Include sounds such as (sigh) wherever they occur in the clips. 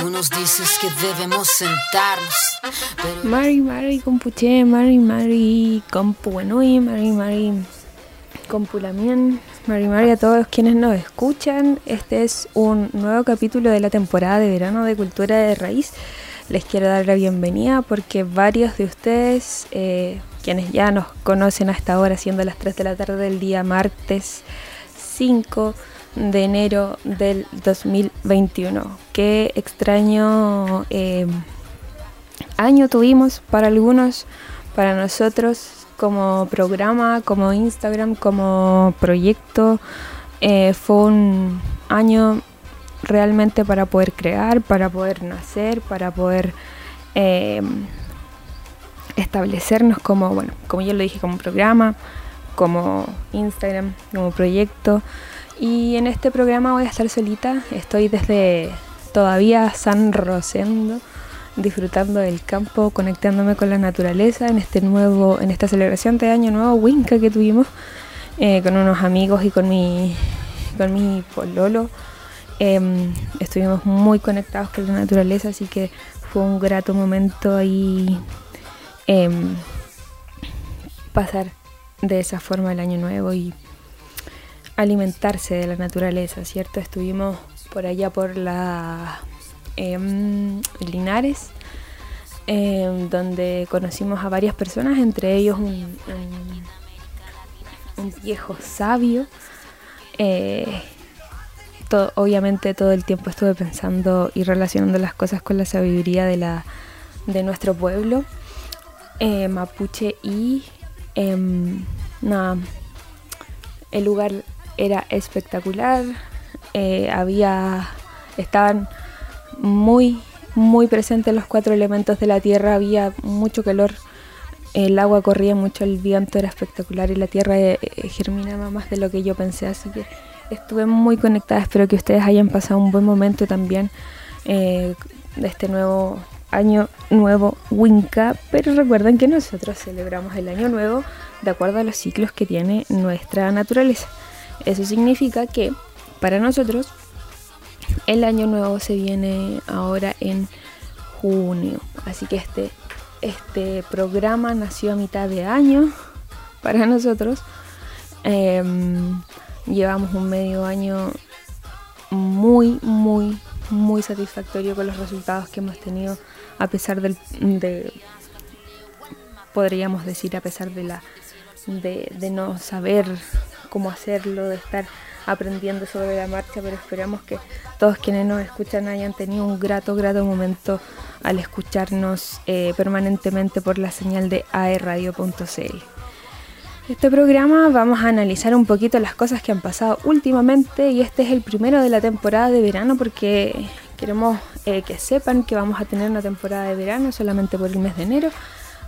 Tú nos dices que debemos sentarnos. Mari, Mari, compuche, Mari, Mari, compuenui, Mari, Mari, compulamien, Mari, Mari, a todos quienes nos escuchan. Este es un nuevo capítulo de la temporada de verano de Cultura de Raíz. Les quiero dar la bienvenida porque varios de ustedes, eh, quienes ya nos conocen hasta ahora, siendo las 3 de la tarde del día martes 5, de enero del 2021. Qué extraño eh, año tuvimos para algunos, para nosotros como programa, como Instagram, como proyecto. Eh, fue un año realmente para poder crear, para poder nacer, para poder eh, establecernos como, bueno, como yo lo dije, como programa, como Instagram, como proyecto. Y en este programa voy a estar solita. Estoy desde todavía San Rosendo, disfrutando del campo, conectándome con la naturaleza en este nuevo, en esta celebración de año nuevo Winca que tuvimos eh, con unos amigos y con mi, con mi pololo. Em, estuvimos muy conectados con la naturaleza, así que fue un grato momento ahí em, pasar de esa forma el año nuevo y alimentarse de la naturaleza, ¿cierto? Estuvimos por allá por la em, Linares, em, donde conocimos a varias personas, entre ellos un, viejo sabio. Eh, obviamente todo el tiempo estuve pensando y relacionando las cosas con la sabiduría de, la, de nuestro pueblo eh, mapuche y em, nada, el lugar era espectacular. Eh, había. estaban muy, muy presentes los cuatro elementos de la tierra, había mucho calor, el agua corría mucho, el viento era espectacular y la tierra eh, eh, germinaba más de lo que yo pensé, así que estuve muy conectada, espero que ustedes hayan pasado un buen momento también de este nuevo año nuevo Winca, pero recuerden que nosotros celebramos el año nuevo de acuerdo a los ciclos que tiene nuestra naturaleza. Eso significa que para nosotros el año nuevo se viene ahora en junio. Así que este, este programa nació a mitad de año (laughs) para nosotros. Em, llevamos un medio año muy, muy, muy satisfactorio con los resultados que hemos tenido a pesar del, de, podríamos decir, a pesar de la de, de no saber cómo hacerlo, de estar aprendiendo sobre la marcha, pero esperamos que todos quienes nos escuchan hayan tenido un grato, grato momento al escucharnos eh, permanentemente por la señal de aerradio.cl. Este programa vamos a analizar un poquito las cosas que han pasado últimamente y este es el primero de la temporada de verano porque queremos eh, que sepan que vamos a tener una temporada de verano solamente por el mes de enero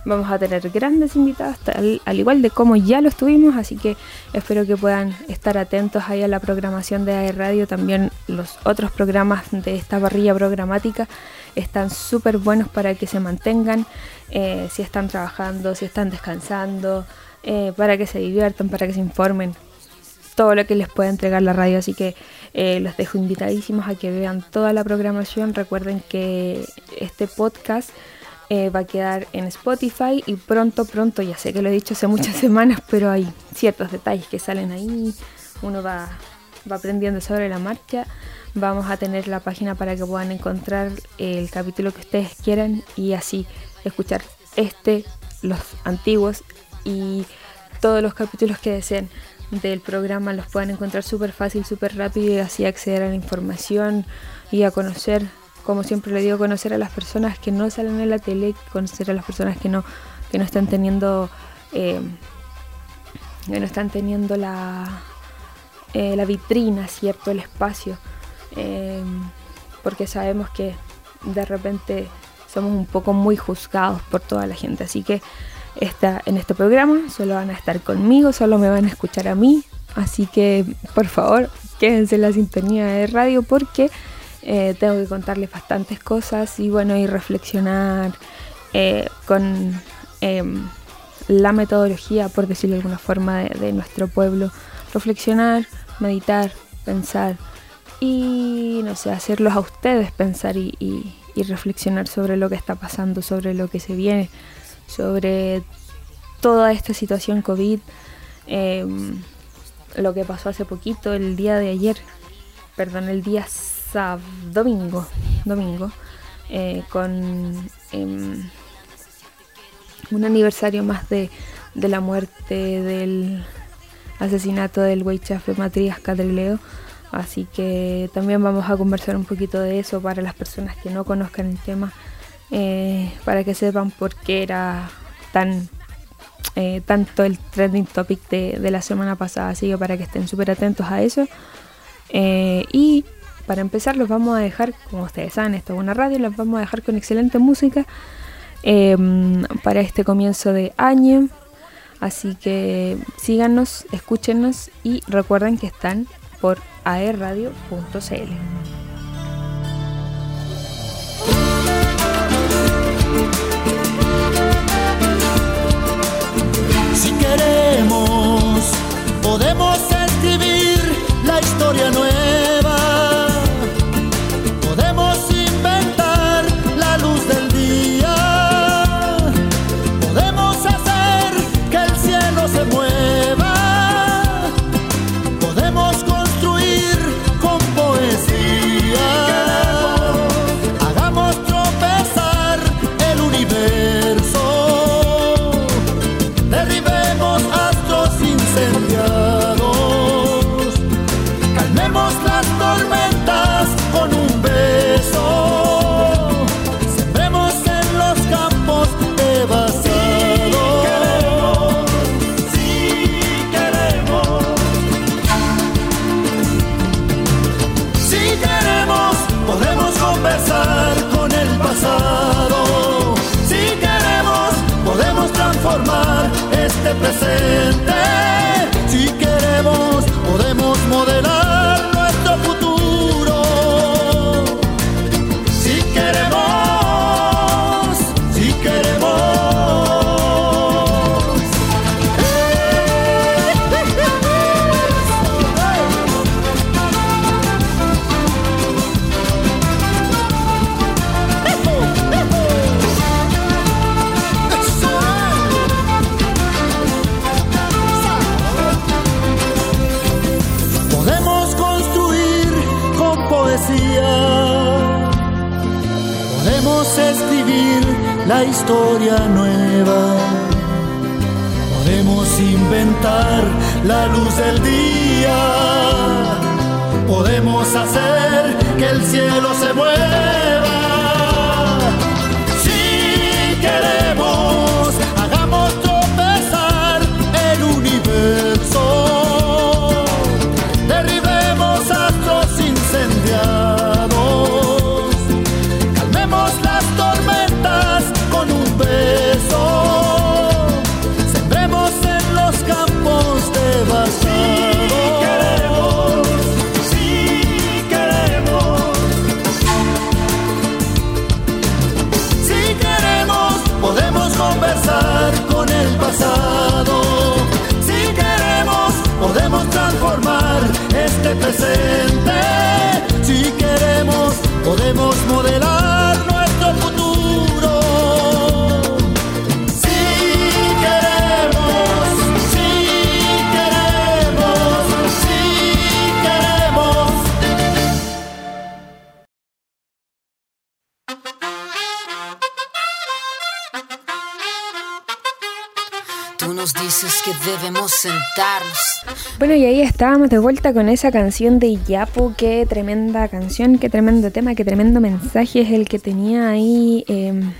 Vamos a tener grandes invitados, al, igual de como ya lo estuvimos, así que espero que puedan estar atentos ahí a la programación de AE Radio. También los otros programas de esta parrilla programática están súper buenos para que se mantengan, eh, si están trabajando, si están descansando, eh, para que se diviertan, para que se informen todo lo que les pueda entregar la radio. Así que eh, los dejo invitadísimos a que vean toda la programación. Recuerden que este podcast eh, va a quedar en Spotify y pronto, pronto, ya sé que lo he dicho hace muchas (laughs) semanas, pero hay ciertos detalles que salen ahí, uno va, va aprendiendo sobre la marcha. Vamos a tener la página para que puedan encontrar el capítulo que ustedes quieran y así escuchar este, los antiguos y todos los capítulos que deseen del programa los puedan encontrar súper fácil, súper rápido y así acceder a la información y a conocer como siempre le digo, conocer a las personas que no salen en la tele, conocer a las personas que no, que no están teniendo, eh, que no están teniendo la, eh, la vitrina, ¿cierto? El espacio. Eh, porque sabemos que de repente somos un poco muy juzgados por toda la gente. Así que esta, en este programa solo van a estar conmigo, solo me van a escuchar a mí. Así que por favor, quédense en la sintonía de radio porque eh, tengo que contarles bastantes cosas y bueno, y reflexionar eh, con em, la metodología, por decirlo de alguna forma, de, nuestro pueblo. Reflexionar, meditar, pensar y no sé, hacerlos a ustedes pensar y, y reflexionar sobre lo que está pasando, sobre lo que se viene, sobre toda esta situación COVID, em, lo que pasó hace poquito, el día de ayer, perdón, el día domingo, domingo, eh, con em, un aniversario más de, de, la muerte del asesinato del Weichafe Matías Cadrileo. Así que también vamos a conversar un poquito de eso para las personas que no conozcan el tema, eh, para que sepan por qué era tan eh, tanto el trending topic de, la semana pasada, así que para que estén súper atentos a eso. Y para empezar los vamos a dejar, como ustedes saben, esto es una radio, los vamos a dejar con excelente música para este comienzo de año. Así que síganos, escúchenos y recuerden que están por aerradio.cl. Si queremos, podemos escribir la historia nueva. Bueno, y ahí estábamos de vuelta con esa canción de Yapo. Qué tremenda canción, qué tremendo tema, qué tremendo mensaje es el que tenía ahí em,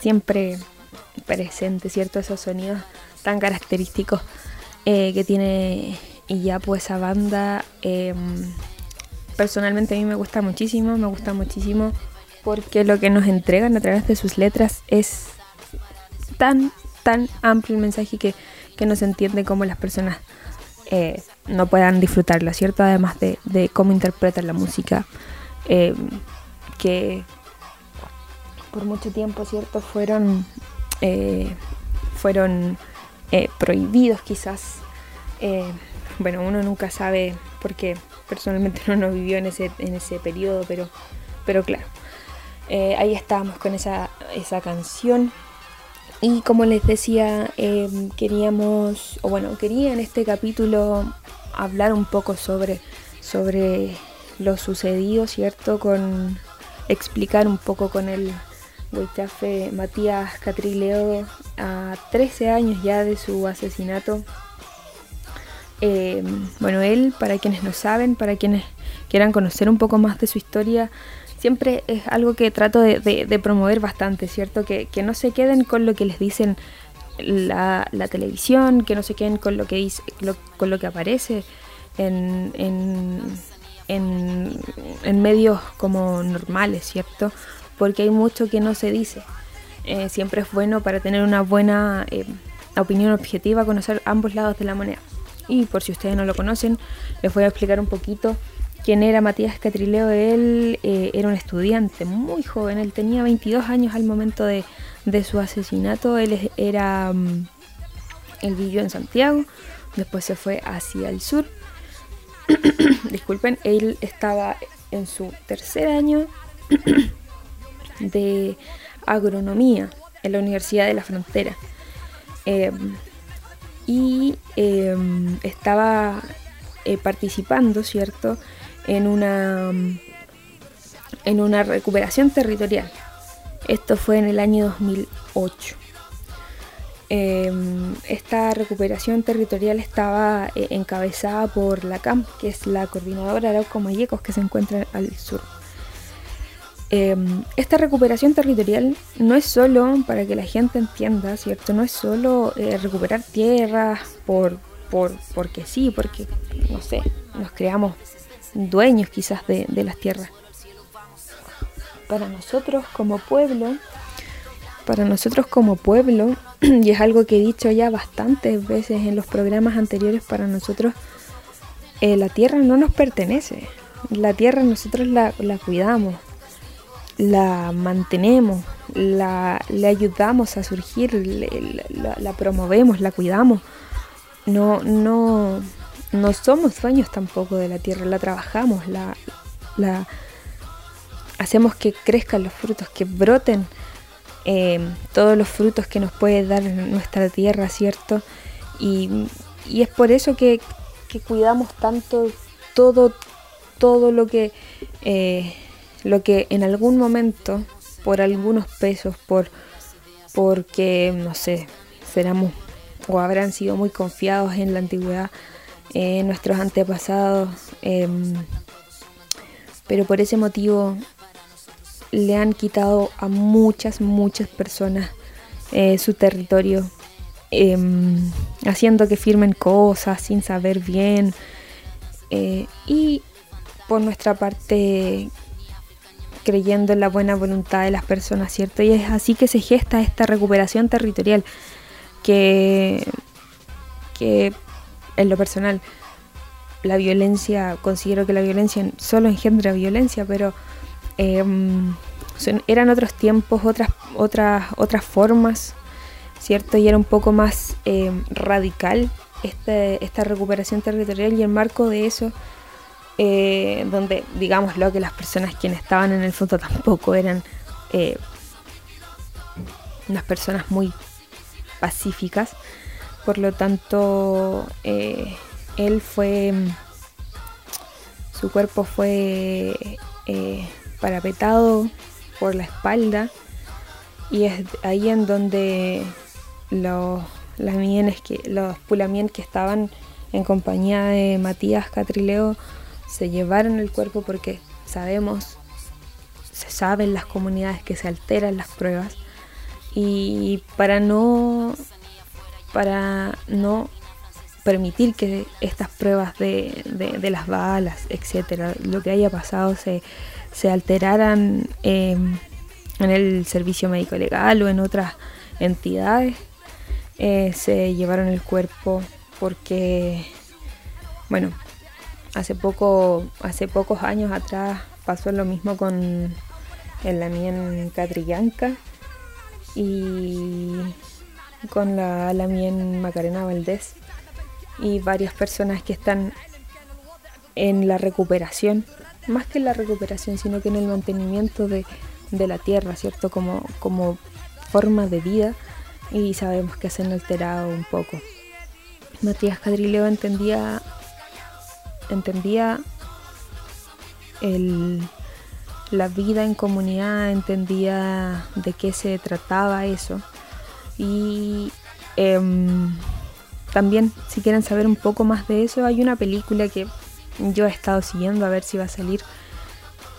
siempre presente, ¿cierto? Esos sonidos tan característicos eh, que tiene Yapo, esa banda. Em, personalmente a mí me gusta muchísimo, me gusta muchísimo porque lo que nos entregan a través de sus letras es tan, tan amplio el mensaje que, que no se entiende cómo las personas eh, no puedan disfrutarla, ¿cierto? Además de, cómo interpretan la música, eh, que por mucho tiempo, ¿cierto? Fueron, eh, fueron prohibidos quizás, bueno, uno nunca sabe porque personalmente (laughs) no nos vivió en ese, en ese periodo, pero, pero claro, ahí estábamos con esa, esa canción. Y como les decía, em, queríamos, o bueno, quería en este capítulo hablar un poco sobre, sobre lo sucedido, ¿cierto? Con explicar un poco con el Huichafe Matías Catrileo a 13 años ya de su asesinato. Em, bueno, él, para quienes no saben, para quienes quieran conocer un poco más de su historia, siempre es algo que trato de, promover bastante, ¿cierto? Que, no se queden con lo que les dicen la, televisión, que no se queden con lo que, dice, con lo que aparece en, en, medios como normales, ¿cierto? Porque hay mucho que no se dice. Eh, siempre es bueno para tener una buena eh, opinión objetiva conocer ambos lados de la moneda. Y por si ustedes no lo conocen, les voy a explicar un poquito quién era Matías Catrileo. Él eh, era un estudiante muy joven, él tenía 22 años al momento de, su asesinato. Él era. Mm, él vivió en Santiago, después se fue hacia el sur. (coughs) Disculpen, él estaba en su tercer año (coughs) de agronomía en la Universidad de la Frontera. Em, y em, estaba eh, participando, ¿cierto?, en una, en una recuperación territorial. Esto fue en el año 2008. Em, esta recuperación territorial estaba eh, encabezada por la CAM, que es la coordinadora Arauco Mayecos, que se encuentra al sur. Em, esta recuperación territorial no es solo, para que la gente entienda, ¿cierto? No es solo eh, recuperar tierras por, por, porque sí, porque, no sé, nos creamos dueños quizás de, las tierras. Para nosotros como pueblo, para nosotros como pueblo, (clears throat) y es algo que he dicho ya bastantes veces en los programas anteriores, para nosotros eh, la tierra no nos pertenece. La tierra nosotros la, cuidamos, la mantenemos, la, le ayudamos a surgir, la, la, promovemos, la cuidamos. No, no, no somos dueños tampoco de la tierra, la trabajamos, la, hacemos que crezcan los frutos, que broten eh, todos los frutos que nos puede dar nuestra tierra, ¿cierto? Y, es por eso que, cuidamos tanto todo, todo lo que, eh, lo que en algún momento, por algunos pesos, por porque, no sé, seramos o habrán sido muy confiados en la antigüedad, eh, nuestros antepasados, em, pero por ese motivo le han quitado a muchas, muchas personas eh, su territorio, em, haciendo que firmen cosas sin saber bien. Eh, y por nuestra parte creyendo en la buena voluntad de las personas, ¿cierto? Y es así que se gesta esta recuperación territorial que, que en lo personal, la violencia, considero que la violencia solo engendra violencia, pero em, eran otros tiempos, otras, otras, otras formas, ¿cierto? Y era un poco más em, radical este, esta recuperación territorial y el marco de eso, eh, donde, digámoslo, que las personas quienes estaban en el fondo tampoco eran eh, unas personas muy pacíficas, por lo tanto, eh, él fue, su cuerpo fue eh, parapetado por la espalda y es ahí en donde los lamienes que los pulamien que estaban en compañía de Matías Catrileo se llevaron el cuerpo porque sabemos se sabe en las comunidades que se alteran las pruebas. Y para no para no permitir que estas pruebas de, las balas, etcétera, lo que haya pasado se, alteraran em, en el servicio médico legal o en otras entidades, eh, se llevaron el cuerpo porque, bueno, hace poco, hace pocos años atrás pasó lo mismo con el Lamien Catrillanca y con la Lamien Macarena Valdés. y varias personas que están en la recuperación, más que en la recuperación, sino que en el mantenimiento de, de la tierra, ¿cierto? Como, como forma de vida y sabemos que se han alterado un poco. Matías Cadrileo entendía entendía el, la vida en comunidad, entendía de qué se trataba eso. Y em, también, si quieren saber un poco más de eso, hay una película que yo he estado siguiendo a ver si va a salir.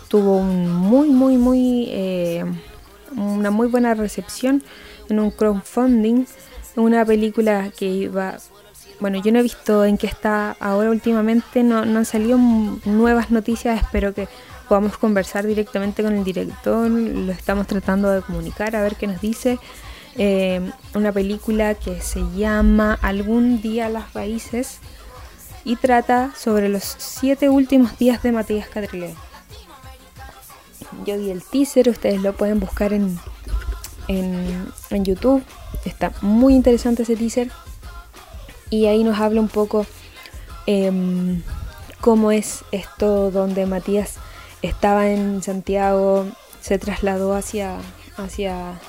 Tuvo un muy, muy, muy, eh, una muy buena recepción en un crowdfunding. Una película que iba bueno, yo no he visto en qué está ahora últimamente, no, no han salido nuevas noticias, espero que podamos conversar directamente con el director, lo estamos tratando de comunicar, a ver qué nos dice. Eh, una película que se llama Algún día las raíces y trata sobre los siete últimos días de Matías Cadrillo. Yo vi el teaser, ustedes lo pueden buscar en, en, en YouTube. Está muy interesante ese teaser y ahí nos habla un poco em, cómo es esto donde Matías estaba en Santiago, se trasladó hacia, hacia,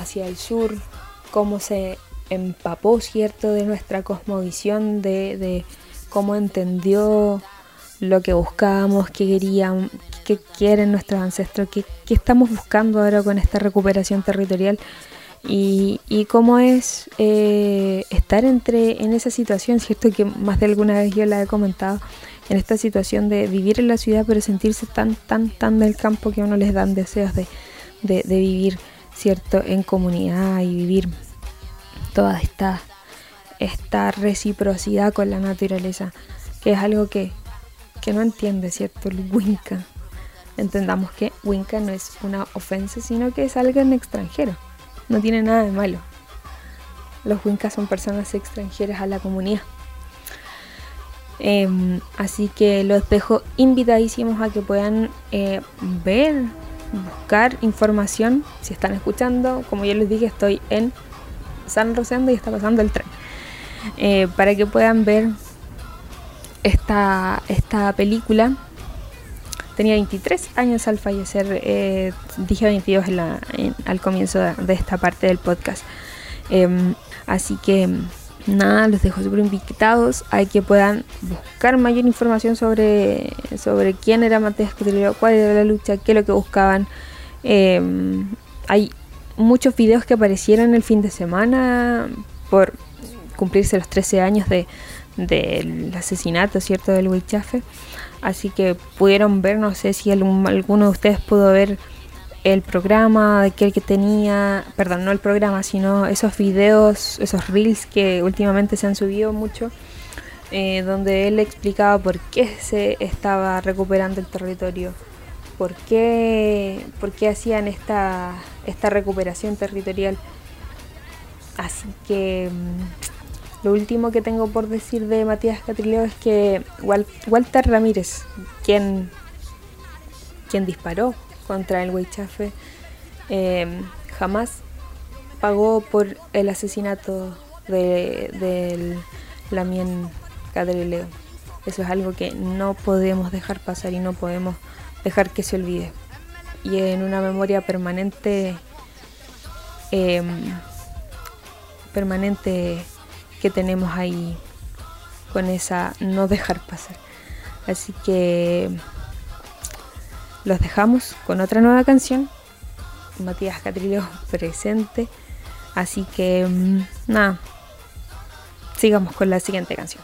hacia el sur, cómo se empapó, ¿cierto?, de nuestra cosmovisión, de, cómo entendió lo que buscábamos, qué querían, qué quieren nuestros ancestros, qué, qué estamos buscando ahora con esta recuperación territorial. Y, y cómo es eh, estar entre en esa situación, cierto que más de alguna vez yo la he comentado, en esta situación de vivir en la ciudad pero sentirse tan, tan, tan del campo que a uno les dan deseos de, de, vivir, cierto, en comunidad y vivir toda esta, esta reciprocidad con la naturaleza, que es algo que, que no entiende, cierto, el Winca. Entendamos que Winca no es una ofensa, sino que es algo en extranjero no tiene nada de malo. Los Wincas son personas extranjeras a la comunidad. Em, así que los dejo invitadísimos a que puedan eh, ver, buscar información. Si están escuchando, como ya les dije, estoy en San Rosendo y está pasando el tren. Eh, para que puedan ver esta, esta película tenía 23 años al fallecer, eh, dije 22 al comienzo de, esta parte del podcast. Em, así que nada, los dejo súper invitados a que puedan buscar mayor información sobre, sobre quién era Matías Cotrillo, cuál era la lucha, qué es lo que buscaban. Em, hay muchos videos que aparecieron el fin de semana por cumplirse los 13 años de, del asesinato, ¿cierto?, del Huichafe. Así que pudieron ver, no sé si alguno de ustedes pudo ver el programa de que tenía, perdón, no el programa, sino esos videos, esos reels que últimamente se han subido mucho, eh, donde él explicaba por qué se estaba recuperando el territorio, por qué, por qué hacían esta, esta recuperación territorial. Así que mm, lo último que tengo por decir de Matías Catrileo es que Walter Ramírez, quien, quien disparó contra el Huichafe, em, jamás pagó por el asesinato de, del Lamien Catrileo. Eso es algo que no podemos dejar pasar y no podemos dejar que se olvide. Y en una memoria permanente, em, permanente que tenemos ahí con esa no dejar pasar. Así que los dejamos con otra nueva canción. Matías Catrillo (laughs) presente. Así que mm, nada, sigamos con la siguiente canción.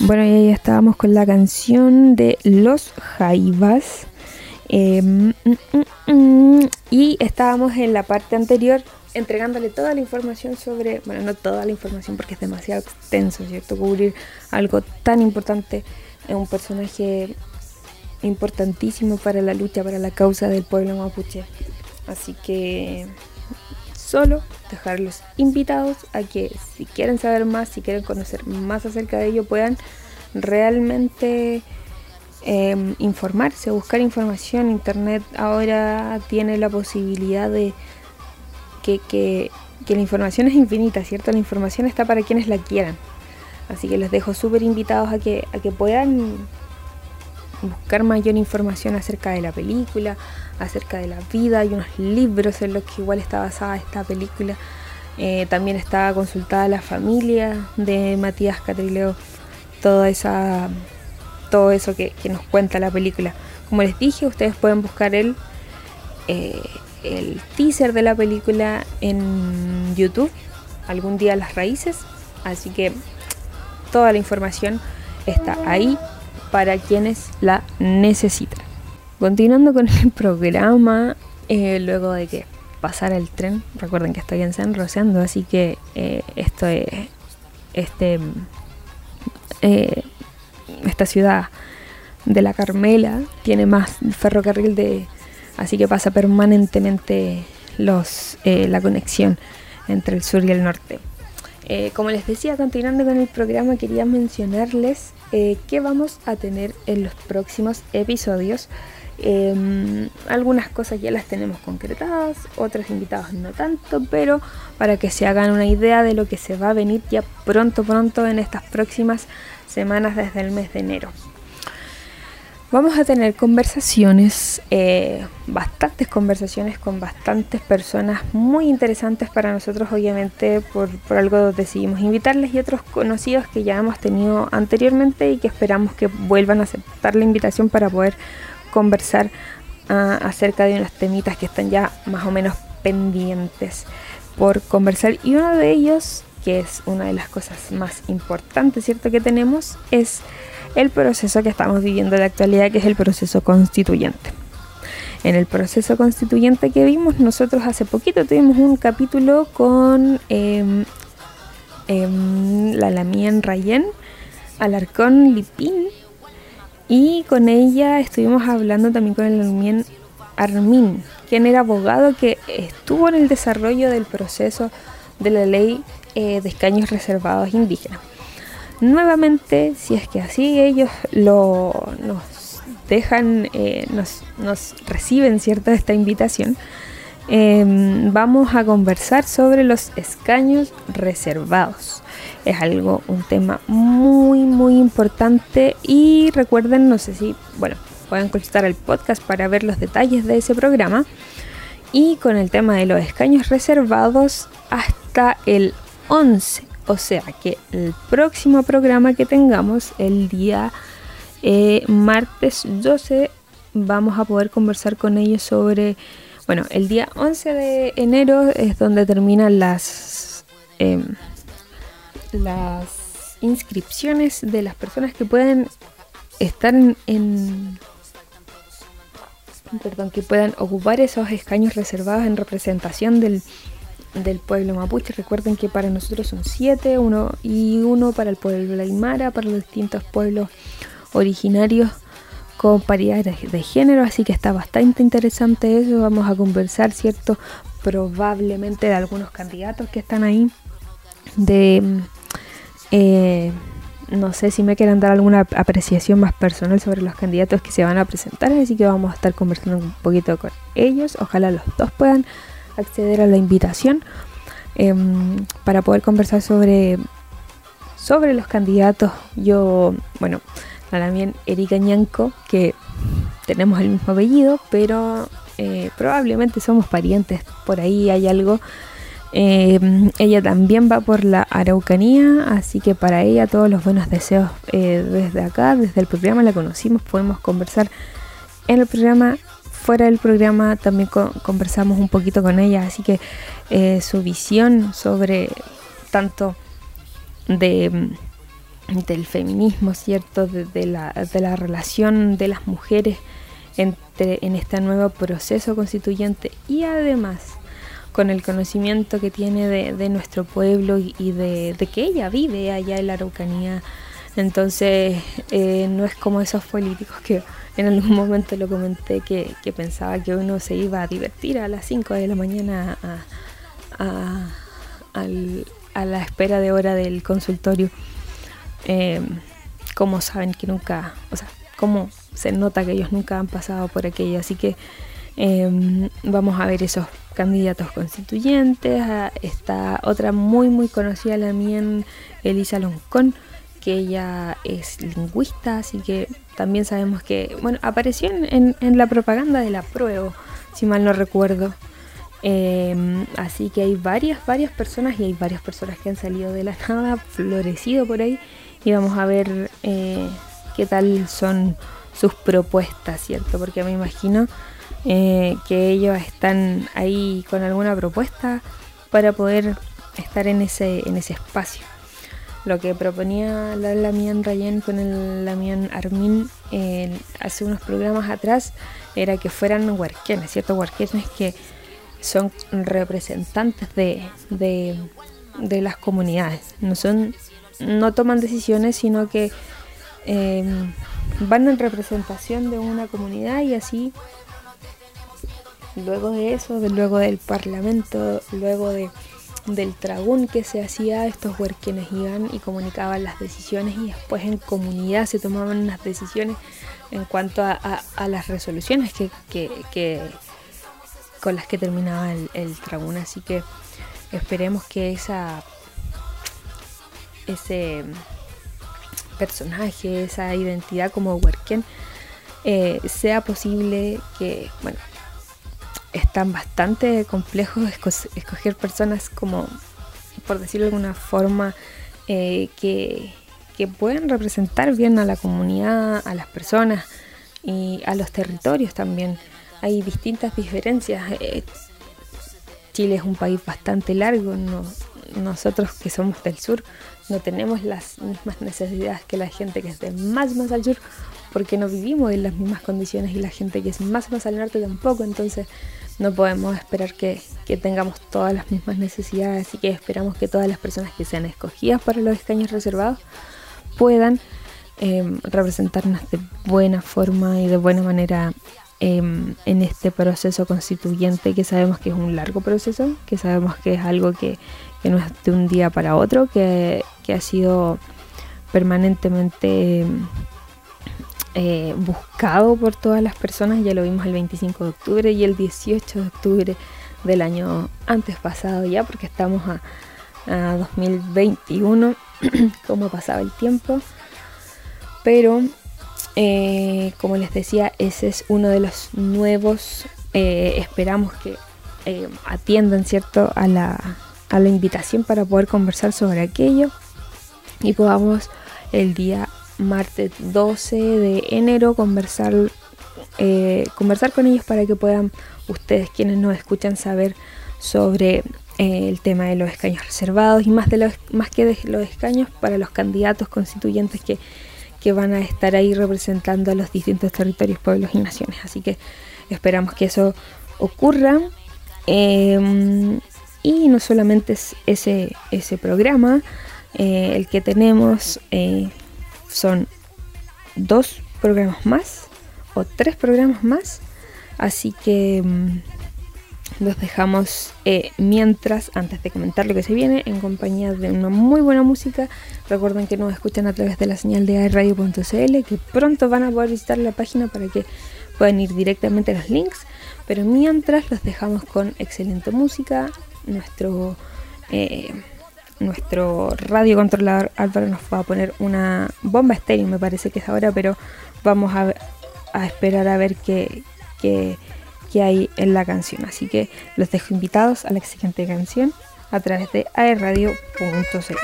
Bueno, y ahí estábamos con la canción de Los Jaivas. Em, mm, mm, mm, y estábamos en la parte anterior entregándole toda la información sobre, bueno, no toda la información porque es demasiado extenso, ¿cierto? Cubrir algo tan importante un personaje importantísimo para la lucha, para la causa del pueblo mapuche. Así que solo dejarlos invitados a que si quieren saber más, si quieren conocer más acerca de ello, puedan realmente em, informarse, buscar información. Internet ahora tiene la posibilidad de que, que, la información es infinita, ¿cierto? La información está para quienes la quieran. Así que les dejo súper invitados a que, a que puedan buscar mayor información acerca de la película, acerca de la vida. Hay unos libros en los que igual está basada esta película. Eh, también está consultada la familia de Matías Catrileo, toda esa, todo eso que, nos cuenta la película. Como les dije, ustedes pueden buscar el, eh, el teaser de la película en YouTube, algún día las raíces. Así que toda la información está ahí para quienes la necesitan. Continuando con el programa, eh, luego de que pasara el tren, recuerden que estoy en San Roseando, así que eh, esto es, este eh, esta ciudad de la Carmela tiene más ferrocarril de así que pasa permanentemente los la conexión entre el sur y el norte. Como les decía, continuando con el programa, quería mencionarles que vamos a tener en los próximos episodios. Em, algunas cosas ya las tenemos concretadas, otros invitados no tanto, pero para que se hagan una idea de lo que se va a venir ya pronto, pronto en estas próximas semanas desde el mes de enero. Vamos a tener conversaciones, eh, bastantes conversaciones con bastantes personas muy interesantes para nosotros, obviamente por, por, algo decidimos invitarles y otros conocidos que ya hemos tenido anteriormente y que esperamos que vuelvan a aceptar la invitación para poder conversar uh, acerca de unos temitas que están ya más o menos pendientes por conversar y uno de ellos, que es una de las cosas más importantes, ¿cierto? Que tenemos es el proceso que estamos viviendo en la actualidad, que es el proceso constituyente. En el proceso constituyente que vimos, nosotros hace poquito tuvimos un capítulo con eh, eh, la Lamien Rayen, Alarcón Lipín, y con ella estuvimos hablando también con el Lamien Armin, quien era abogado que estuvo en el desarrollo del proceso de la ley eh, de escaños reservados indígenas nuevamente, si es que así ellos lo, nos dejan, eh, nos, nos, reciben cierta esta invitación, eh, vamos a conversar sobre los escaños reservados. Es algo, un tema muy, muy importante y recuerden, no sé si, bueno, pueden consultar el podcast para ver los detalles de ese programa. Y con el tema de los escaños reservados hasta el 11 o sea que el próximo programa que tengamos, el día eh, martes 12, vamos a poder conversar con ellos sobre, bueno, el día 11 de enero es donde terminan las, eh, las inscripciones de las personas que pueden estar en, perdón, que puedan ocupar esos escaños reservados en representación del del pueblo mapuche. Recuerden que para nosotros son siete, uno y uno para el pueblo aymara, para los distintos pueblos originarios con paridad de género, así que está bastante interesante eso. Vamos a conversar, ¿cierto? Probablemente de algunos candidatos que están ahí. De. Eh, no sé si me quieren dar alguna apreciación más personal sobre los candidatos que se van a presentar, así que vamos a estar conversando un poquito con ellos. Ojalá los dos puedan acceder a la invitación em, para poder conversar sobre, sobre los candidatos. Yo, bueno, también Erika Ñanco, que tenemos el mismo apellido, pero eh, probablemente somos parientes, por ahí hay algo. Eh, ella también va por la Araucanía, así que para ella todos los buenos deseos eh, desde acá, desde el programa, la conocimos, podemos conversar en el programa fuera del programa también conversamos un poquito con ella, así que eh, su visión sobre tanto de mm, del feminismo, ¿cierto? De, la, de, la, relación de las mujeres entre, en este nuevo proceso constituyente y además con el conocimiento que tiene de, nuestro pueblo y, de, que ella vive allá en la Araucanía. Entonces, eh, no es como esos políticos que en algún momento lo comenté que, pensaba que uno se iba a divertir a las 5 de la mañana a, la espera de hora del consultorio. Eh, como saben que nunca, o sea, cómo se nota que ellos nunca han pasado por aquello. Así que em, vamos a ver esos candidatos constituyentes. Ah, está otra muy, muy conocida, la mía, Elisa Loncón que ella es lingüista, así que también sabemos que, bueno, apareció en, la propaganda de la prueba, si mal no recuerdo. Em, así que hay varias, varias personas y hay varias personas que han salido de la nada, florecido por ahí, y vamos a ver eh, qué tal son sus propuestas, ¿cierto? Porque me imagino eh, que ellos están ahí con alguna propuesta para poder estar en ese, en ese espacio. Lo que proponía la Lamian Rayen con el Lamian Armin hace unos programas atrás era que fueran huarquenes, ¿cierto? Huarquenes que son representantes de, de, las comunidades, no son no toman decisiones, sino que em, van en representación de una comunidad y así, luego de eso, luego del parlamento, luego de, del tragún que se hacía, estos huerquienes iban y comunicaban las decisiones y después en comunidad se tomaban las decisiones en cuanto a, las resoluciones que, con las que terminaba el, el tragún. Así que esperemos que esa ese personaje, esa identidad como Werken, eh, sea posible que, bueno, es tan bastante complejo escoger personas como, por decirlo de alguna forma, eh, que, que puedan representar bien a la comunidad, a las personas y a los territorios también. Hay distintas diferencias. Eh, Chile es un país bastante largo, no, nosotros que somos del sur no tenemos las mismas necesidades que la gente que es de más más al sur porque no vivimos en las mismas condiciones y la gente que es más más al norte tampoco entonces no podemos esperar que, tengamos todas las mismas necesidades y que esperamos que todas las personas que sean escogidas para los escaños reservados puedan em, representarnos de buena forma y de buena manera em, en este proceso constituyente que sabemos que es un largo proceso, que sabemos que es algo que, que no es de un día para otro, que, ha sido permanentemente eh, buscado por todas las personas, ya lo vimos el 25 de octubre y el 18 de octubre del año antes pasado ya, porque estamos a, 2021, como (clears throat) pasaba el tiempo, pero eh, como les decía, ese es uno de los nuevos, eh, esperamos que atiendan, ¿cierto?, a la, a la invitación para poder conversar sobre aquello y podamos el día martes 12 de enero conversar eh, conversar con ellos para que puedan ustedes quienes nos escuchan saber sobre eh, el tema de los escaños reservados y más de los más que de los escaños para los candidatos constituyentes que, que van a estar ahí representando a los distintos territorios, pueblos y naciones. Así que esperamos que eso ocurra. Em, y no solamente es ese, ese programa, eh, el que tenemos eh, son dos programas más o tres programas más. Así que mm, los dejamos eh, mientras, antes de comentar lo que se viene, en compañía de una muy buena música. Recuerden que nos escuchan a través de la señal de airradio.cl, que pronto van a poder visitar la página para que puedan ir directamente a los links. Pero mientras los dejamos con excelente música, nuestro, eh, nuestro radio controlador Álvaro nos va a poner una bomba estéreo, me parece que es ahora, pero vamos a, esperar a ver qué, qué, hay en la canción. Así que los dejo invitados a la siguiente canción a través de aerradio.cl.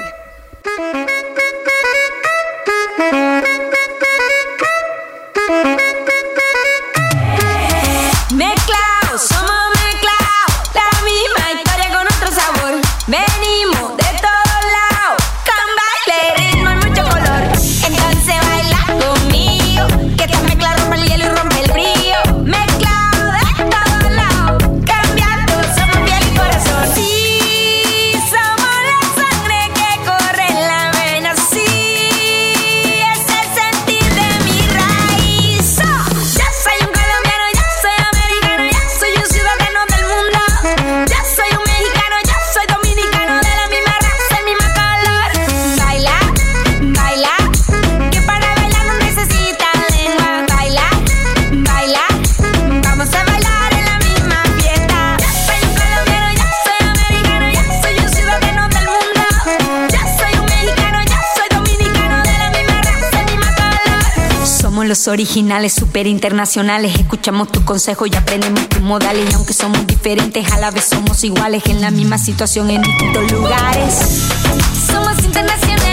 originales, super internacionales. Escuchamos tus consejos y aprendemos tus modales. Y aunque somos diferentes, a la vez somos iguales. En la misma situación, en distintos lugares. Somos internacionales